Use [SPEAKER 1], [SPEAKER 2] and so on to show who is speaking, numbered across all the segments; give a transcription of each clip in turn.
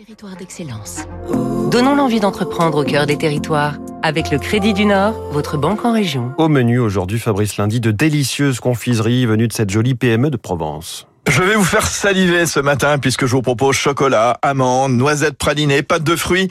[SPEAKER 1] Territoire d'excellence. Donnons l'envie d'entreprendre au cœur des territoires. Avec le Crédit du Nord, votre banque en région.
[SPEAKER 2] Au menu aujourd'hui, Fabrice Lundi, de délicieuses confiseries venues de cette jolie PME de Provence.
[SPEAKER 3] Je vais vous faire saliver ce matin puisque je vous propose chocolat, amandes, noisettes pralinées, pâtes de fruits,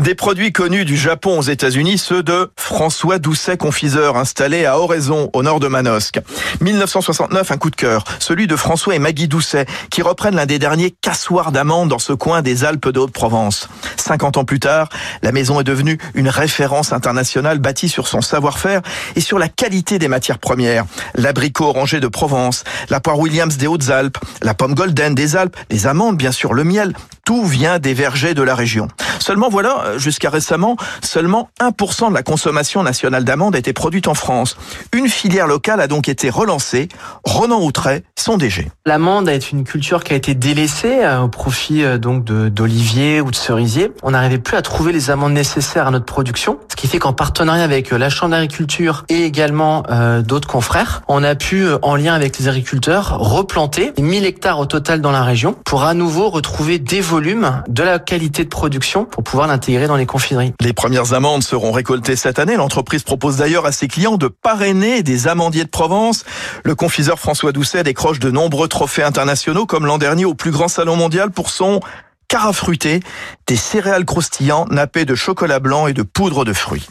[SPEAKER 3] des produits connus du Japon aux États-Unis, ceux de François Doucet, confiseur installé à Oraison, au nord de Manosque. 1969, un coup de cœur, celui de François et Maggie Doucet, qui reprennent l'un des derniers cassoirs d'amandes dans ce coin des Alpes de Haute-Provence. 50 ans plus tard, la maison est devenue une référence internationale bâtie sur son savoir-faire et sur la qualité des matières premières. L'abricot orangé de Provence, la poire Williams des Hautes-Alpes, la pomme golden des Alpes, les amandes bien sûr, le miel, tout vient des vergers de la région. Seulement voilà, jusqu'à récemment, seulement 1% de la consommation nationale d'amandes était produite en France. Une filière locale a donc été relancée. Ronan Outret, son DG.
[SPEAKER 4] L'amande est une culture qui a été délaissée euh, au profit euh, donc d'oliviers ou de cerisiers. On n'arrivait plus à trouver les amandes nécessaires à notre production, ce qui fait qu'en partenariat avec euh, la Chambre d'agriculture et également d'autres confrères, on a pu, en lien avec les agriculteurs, replanter 1000 hectares au total dans la région pour à nouveau retrouver des volumes, de la qualité de production pour pouvoir l'intégrer dans les confiseries.
[SPEAKER 3] Les premières amandes seront récoltées cette année. L'entreprise propose d'ailleurs à ses clients de parrainer des amandiers de Provence. Le confiseur François Doucet décroche de nombreux trophées internationaux comme l'an dernier au plus grand salon mondial pour son carafruité, des céréales croustillants nappées de chocolat blanc et de poudre de fruits.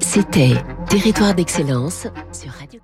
[SPEAKER 1] C'était Territoire d'excellence sur Radio